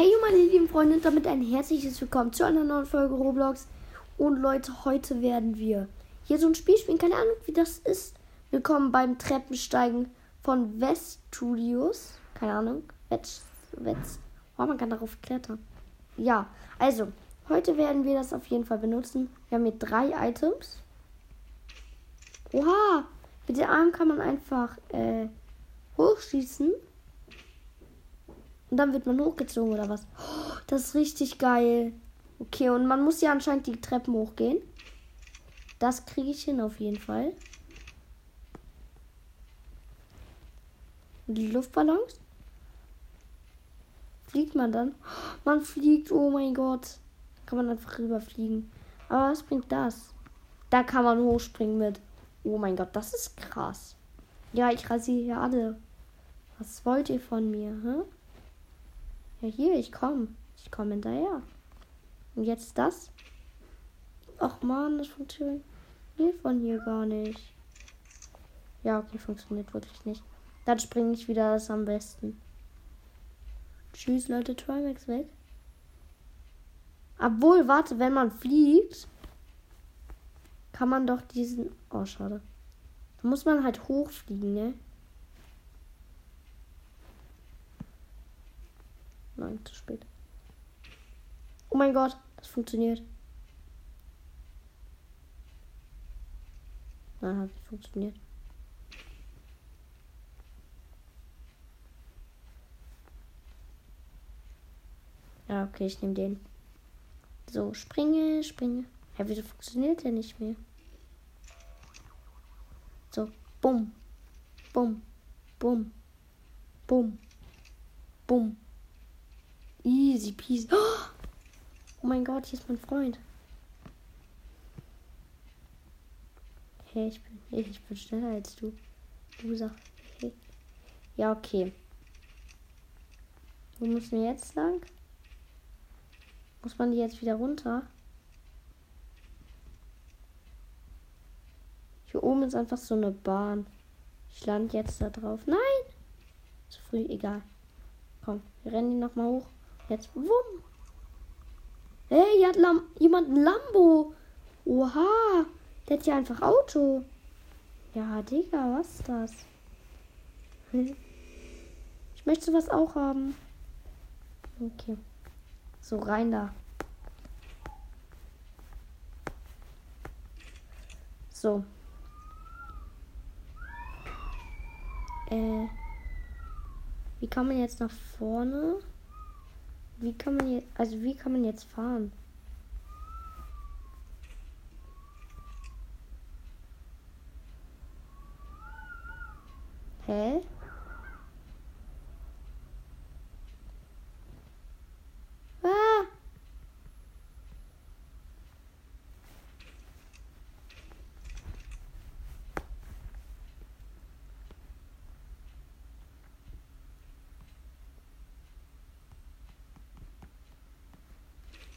Hey meine lieben Freunde, damit ein herzliches Willkommen zu einer neuen Folge Roblox. Und Leute, heute werden wir hier so ein Spiel spielen. Keine Ahnung, wie das ist. Willkommen beim Treppensteigen von West Studios. Keine Ahnung. West, West. Oh, man kann darauf klettern. Ja, also, heute werden wir das auf jeden Fall benutzen. Wir haben hier drei Items. Oha, mit dem Arm kann man einfach äh, hochschießen. Und dann wird man hochgezogen oder was? Oh, das ist richtig geil. Okay, und man muss ja anscheinend die Treppen hochgehen. Das kriege ich hin auf jeden Fall. Die Luftballons? Fliegt man dann? Man fliegt, oh mein Gott. Kann man einfach rüberfliegen. Aber was bringt das? Da kann man hochspringen mit. Oh mein Gott, das ist krass. Ja, ich rasiere hier alle. Was wollt ihr von mir, hä? Ja, hier, ich komme. Ich komme hinterher. Und jetzt das? Ach man, das funktioniert von hier gar nicht. Ja, okay, funktioniert wirklich nicht. Dann springe ich wieder das am besten. Tschüss, Leute, Trimax weg. Obwohl, warte, wenn man fliegt, kann man doch diesen. Oh, schade. Da muss man halt hochfliegen, ne? Nein, zu spät. Oh mein Gott, das funktioniert. Nein, hat nicht funktioniert. Ja, okay, ich nehme den. So, springe, springe. Ja, wieso funktioniert der nicht mehr? So, bumm, bumm, bumm, bumm, bumm. Easy peasy. Oh mein Gott, hier ist mein Freund. Hey, ich bin, ich bin schneller als du. Du sagst, hey. Ja, okay. Wo müssen wir jetzt lang? Muss man die jetzt wieder runter? Hier oben ist einfach so eine Bahn. Ich lande jetzt da drauf. Nein! Zu früh, egal. Komm, wir rennen die nochmal hoch. Jetzt, wumm. Hey, hier hat Lam jemand ein Lambo. Oha, der hat ja einfach Auto. Ja, Digga, was ist das? Ich möchte sowas auch haben. Okay. So, rein da. So. Äh. Wie kann man jetzt nach vorne? Wie kann man jetzt, also wie kann man jetzt fahren? Hä? Ah!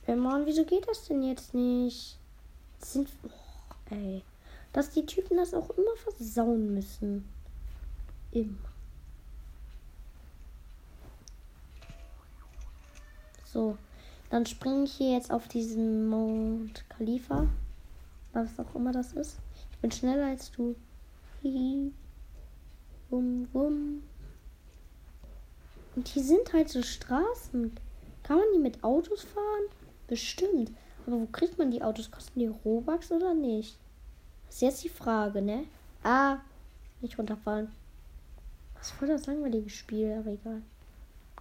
Mann, wieso geht das denn jetzt nicht? Das sind. Oh, ey. Dass die Typen das auch immer versauen müssen. Immer. So. Dann springe ich hier jetzt auf diesen Mount Khalifa. Was auch immer das ist. Ich bin schneller als du. Hihi. Wum, wum. Und hier sind halt so Straßen. Kann man die mit Autos fahren? Bestimmt. Aber wo kriegt man die Autos? Kosten die Robux oder nicht? Das ist jetzt die Frage, ne? Ah, nicht runterfallen. Was voll das langweilige Spiel, aber egal.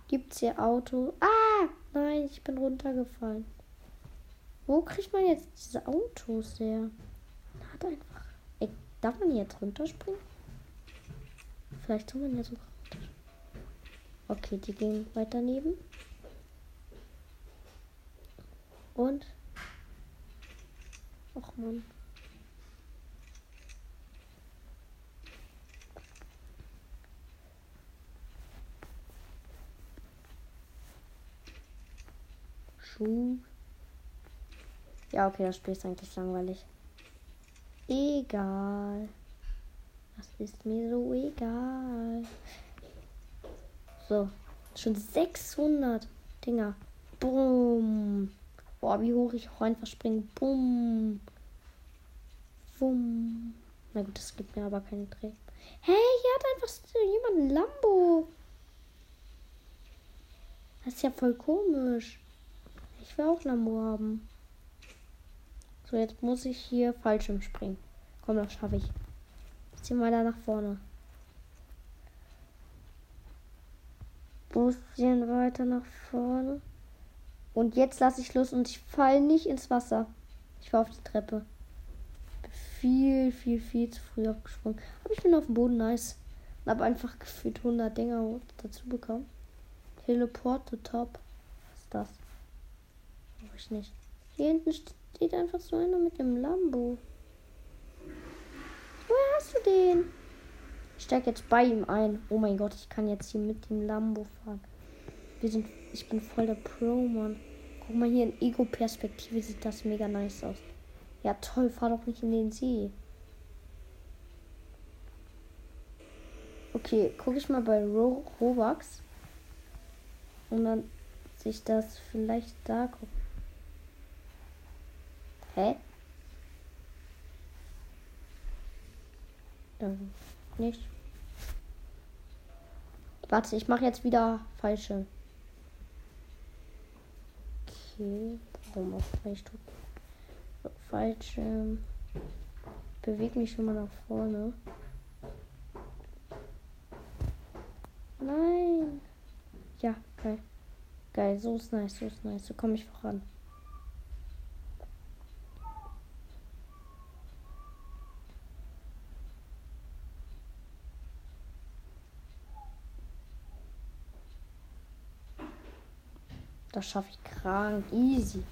Gibt's hier Auto? Ah, nein, ich bin runtergefallen. Wo kriegt man jetzt diese Autos her? Hat einfach. Ey, darf man jetzt runterspringen? Vielleicht soll man ja sogar runter. Okay, die gehen weiter neben. Und. Och man. Schuh. Ja, okay, das Spiel ist eigentlich langweilig. Egal. Das ist mir so egal. So, schon 600. Dinger. Boom. Boah, wie hoch ich auch einfach springe. Boom. Boom. Na gut, das gibt mir aber keinen Dreh. Hey, hier hat einfach jemand ein Lambo. Das ist ja voll komisch. Ich will auch Lambo haben. So, jetzt muss ich hier Fallschirm springen. Komm, das schaffe ich. Zieh mal da nach vorne. Bisschen weiter nach vorne. Und jetzt lasse ich los und ich falle nicht ins Wasser. Ich fahre auf die Treppe. Viel, viel, viel zu früh abgesprungen. Aber ich bin auf dem Boden nice. Und habe einfach gefühlt 100 Dinger dazu bekommen. Teleport to top. Was ist das? Brauche ich nicht. Hier hinten steht einfach so einer mit dem Lambo. Woher hast du den? Ich steige jetzt bei ihm ein. Oh mein Gott, ich kann jetzt hier mit dem Lambo fahren. Wir sind, ich bin voll der Pro, Mann. Guck mal hier in Ego-Perspektive sieht das mega nice aus. Ja toll, fahr doch nicht in den See. Okay, gucke ich mal bei Ro Robux. Und dann sich das vielleicht da gucken. Hä? Dann nicht. Warte, ich mache jetzt wieder falsche. Okay, warum auch falsch tut. Falsche. Bewege mich schon mal nach vorne. Nein. Ja, geil. Geil, so ist nice, so ist nice. So komme ich voran. Das schaffe ich krank. Easy.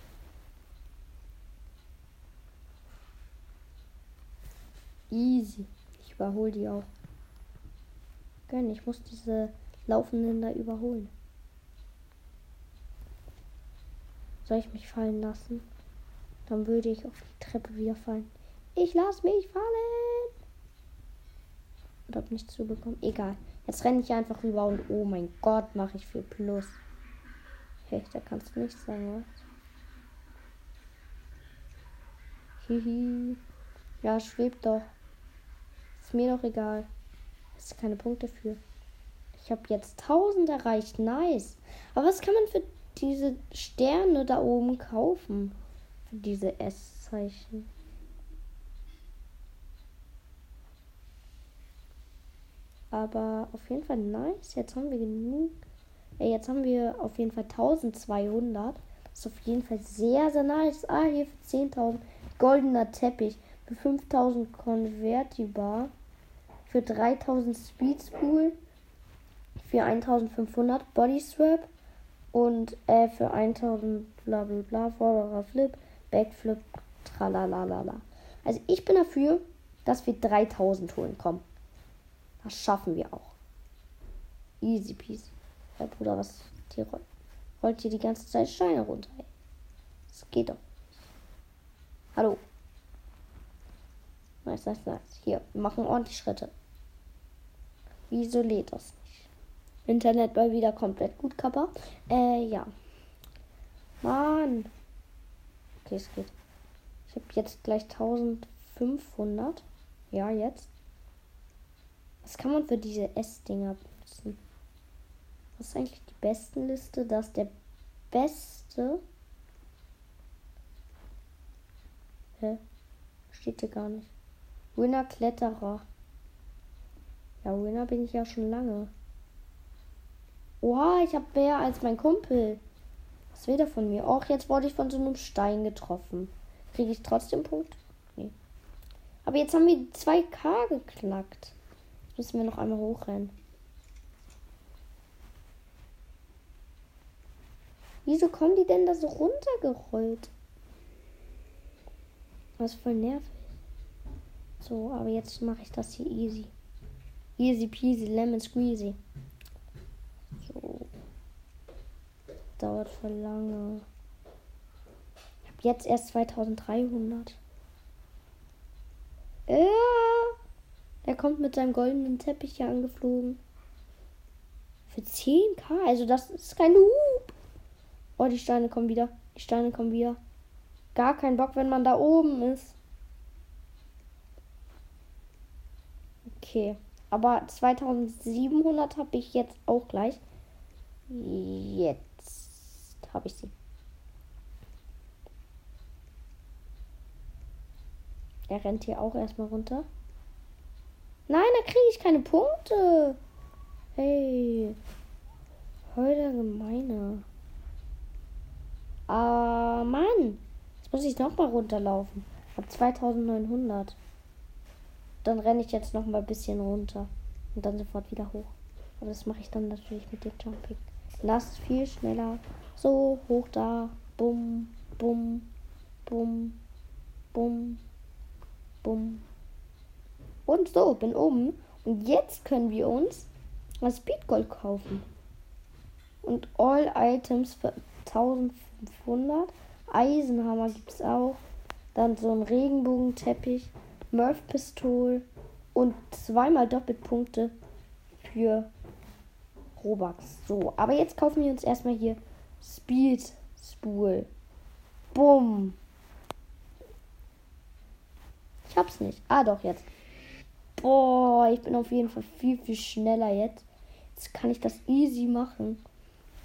Easy. Ich überhole die auch. Gönn, ich muss diese Laufenden da überholen. Soll ich mich fallen lassen? Dann würde ich auf die Treppe wieder fallen. Ich lass mich fallen. Und hab nichts zu bekommen. Egal. Jetzt renne ich einfach rüber und oh mein Gott, mache ich viel Plus. Da kannst du nichts sagen, was? Hihi. Ja, schwebt doch. Ist mir doch egal. Ist keine Punkte für. Ich habe jetzt 1000 erreicht. Nice. Aber was kann man für diese Sterne da oben kaufen? Für diese S-Zeichen. Aber auf jeden Fall nice. Jetzt haben wir genug ja, jetzt haben wir auf jeden Fall 1200. Das ist auf jeden Fall sehr, sehr nice. Ah, hier für 10.000 goldener Teppich. Für 5000 Convertibar. Für 3000 Speedspool. Für 1500 Body Strap. Und äh, für 1000 bla bla bla. Vorderer Flip. Backflip. Tralalala. Also ich bin dafür, dass wir 3000 holen. Komm. Das schaffen wir auch. Easy peasy. Ja, Bruder, was? Die rollt hier die ganze Zeit Steine runter. Ey. Das geht doch. Hallo. Nice, nice, nice. Hier, wir machen ordentlich Schritte. Wieso lädt das nicht? Internet mal wieder komplett gut, Kappa. Äh, ja. Mann. Okay, es geht. Ich habe jetzt gleich 1500. Ja, jetzt. Was kann man für diese S-Dinger benutzen? Was ist eigentlich die besten Liste? Das der beste. Hä? Steht hier gar nicht. Winner Kletterer. Ja, Winner bin ich ja schon lange. Oha, ich habe mehr als mein Kumpel. Was will der von mir? Och, jetzt wurde ich von so einem Stein getroffen. Kriege ich trotzdem Punkt? Nee. Aber jetzt haben wir 2K geknackt. Jetzt müssen wir noch einmal hochrennen. Wieso kommen die denn da so runtergerollt? Das ist voll nervig. So, aber jetzt mache ich das hier easy. Easy peasy, lemon squeezy. So. Dauert voll lange. Ich habe jetzt erst 2300. Ja. Der kommt mit seinem goldenen Teppich hier angeflogen. Für 10k. Also das ist kein Hub. Oh, die Steine kommen wieder. Die Steine kommen wieder. Gar kein Bock, wenn man da oben ist. Okay. Aber 2700 habe ich jetzt auch gleich. Jetzt habe ich sie. Er rennt hier auch erstmal runter. Nein, da kriege ich keine Punkte. Hey. Heute gemeine. Ah, Mann. Jetzt muss ich nochmal runterlaufen. Habe 2900. Dann renne ich jetzt nochmal ein bisschen runter. Und dann sofort wieder hoch. Aber das mache ich dann natürlich mit dem Jumping. Lass viel schneller. So, hoch da. Bum, bum, bum, bum, bum. Und so, bin oben. Und jetzt können wir uns das Speedgold kaufen. Und All Items für 1500. Eisenhammer gibt es auch. Dann so ein Regenbogenteppich. Murph Pistol. Und zweimal Doppelpunkte für Robux. So, aber jetzt kaufen wir uns erstmal hier Speed Spool. Bumm. Ich hab's nicht. Ah, doch, jetzt. Boah, ich bin auf jeden Fall viel, viel schneller jetzt. Jetzt kann ich das easy machen.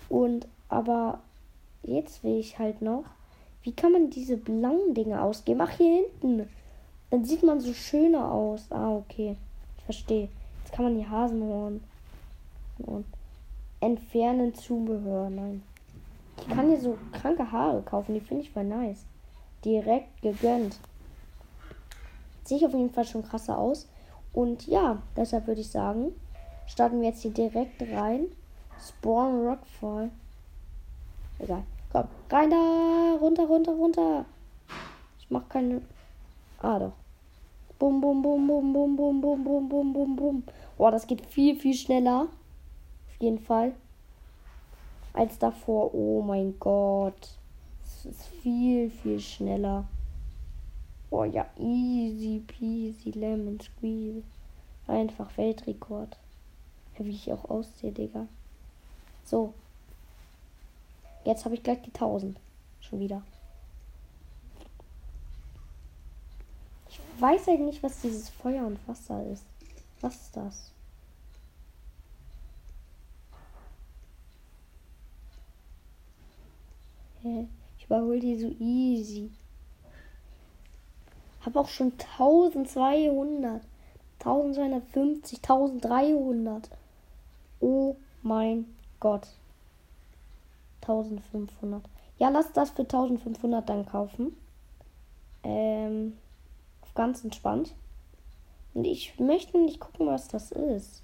Und, aber jetzt will ich halt noch. Wie kann man diese blauen Dinge ausgeben? Ach, hier hinten. Dann sieht man so schöner aus. Ah, okay. Ich verstehe. Jetzt kann man die Hasenhorn und entfernen Zubehör. Nein. Ich kann hier so kranke Haare kaufen. Die finde ich voll nice. Direkt gegönnt. Sehe ich auf jeden Fall schon krasser aus. Und ja, deshalb würde ich sagen, starten wir jetzt hier direkt rein. Spawn Rockfall. Egal. Komm, rein da. Runter, runter, runter. Ich mach keine. Ah, doch. Bum, bum, bum, bum, bum, bum, bum, bum, bum, bum, bum. Boah, das geht viel, viel schneller. Auf jeden Fall. Als davor. Oh mein Gott. Es ist viel, viel schneller. Oh ja, easy peasy lemon squeeze. Einfach Weltrekord. Wie ich auch aussehe, Digga. So. Jetzt habe ich gleich die 1000. Schon wieder. Ich weiß halt nicht, was dieses Feuer und Wasser ist. Was ist das? Ich überhole die so easy. Habe auch schon 1200, 1250, 1300. Oh mein Gott. 1500. Ja, lass das für 1500 dann kaufen. Ähm, ganz entspannt. Und ich möchte nicht gucken, was das ist.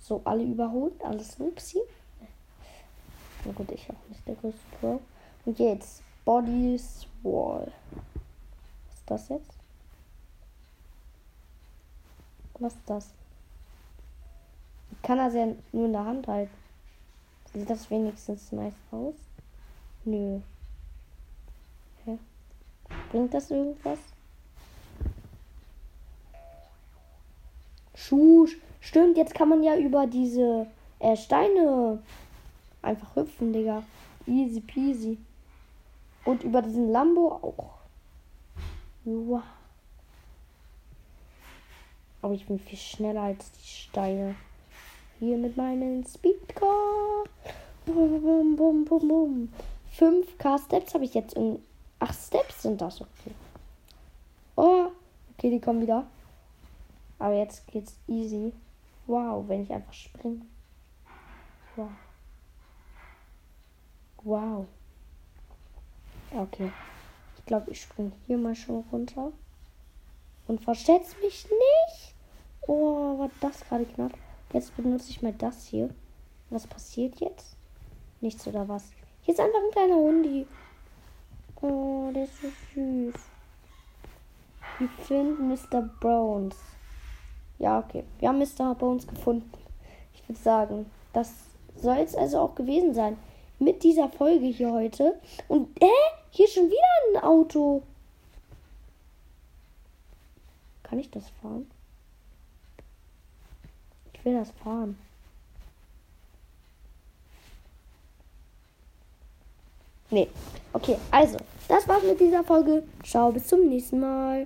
So, alle überholt, alles Upsi. Na gut, ich auch nicht der größte Pro. Und jetzt Bodies Wall. Was ist das jetzt? Was ist das? Kann das ja nur in der Hand halten. Sieht das wenigstens nice aus? Nö. Hä? Bringt das irgendwas? Schuh. Stimmt, jetzt kann man ja über diese äh, Steine einfach hüpfen, Digga. Easy peasy. Und über diesen Lambo auch. Wow. Aber ich bin viel schneller als die Steine. Hier mit meinem Speedcar. Bum, bum, bum, bum, bum. 5k Steps habe ich jetzt in. Ach, Steps sind das, okay. Oh, okay, die kommen wieder. Aber jetzt geht's easy. Wow, wenn ich einfach springe. Wow. Wow. Okay. Ich glaube, ich springe hier mal schon runter. Und versetz mich nicht. Oh, war das gerade knapp. Jetzt benutze ich mal das hier. Was passiert jetzt? Nichts oder was? Hier ist einfach ein kleiner Hundi. Oh, der ist so süß. Wir finden Mr. Bones. Ja, okay. Wir haben Mr. Bones gefunden. Ich würde sagen, das soll es also auch gewesen sein mit dieser Folge hier heute. Und, hä? Hier schon wieder ein Auto. Kann ich das fahren? Will das fahren. Nee. Okay, also, das war's mit dieser Folge. Ciao, bis zum nächsten Mal.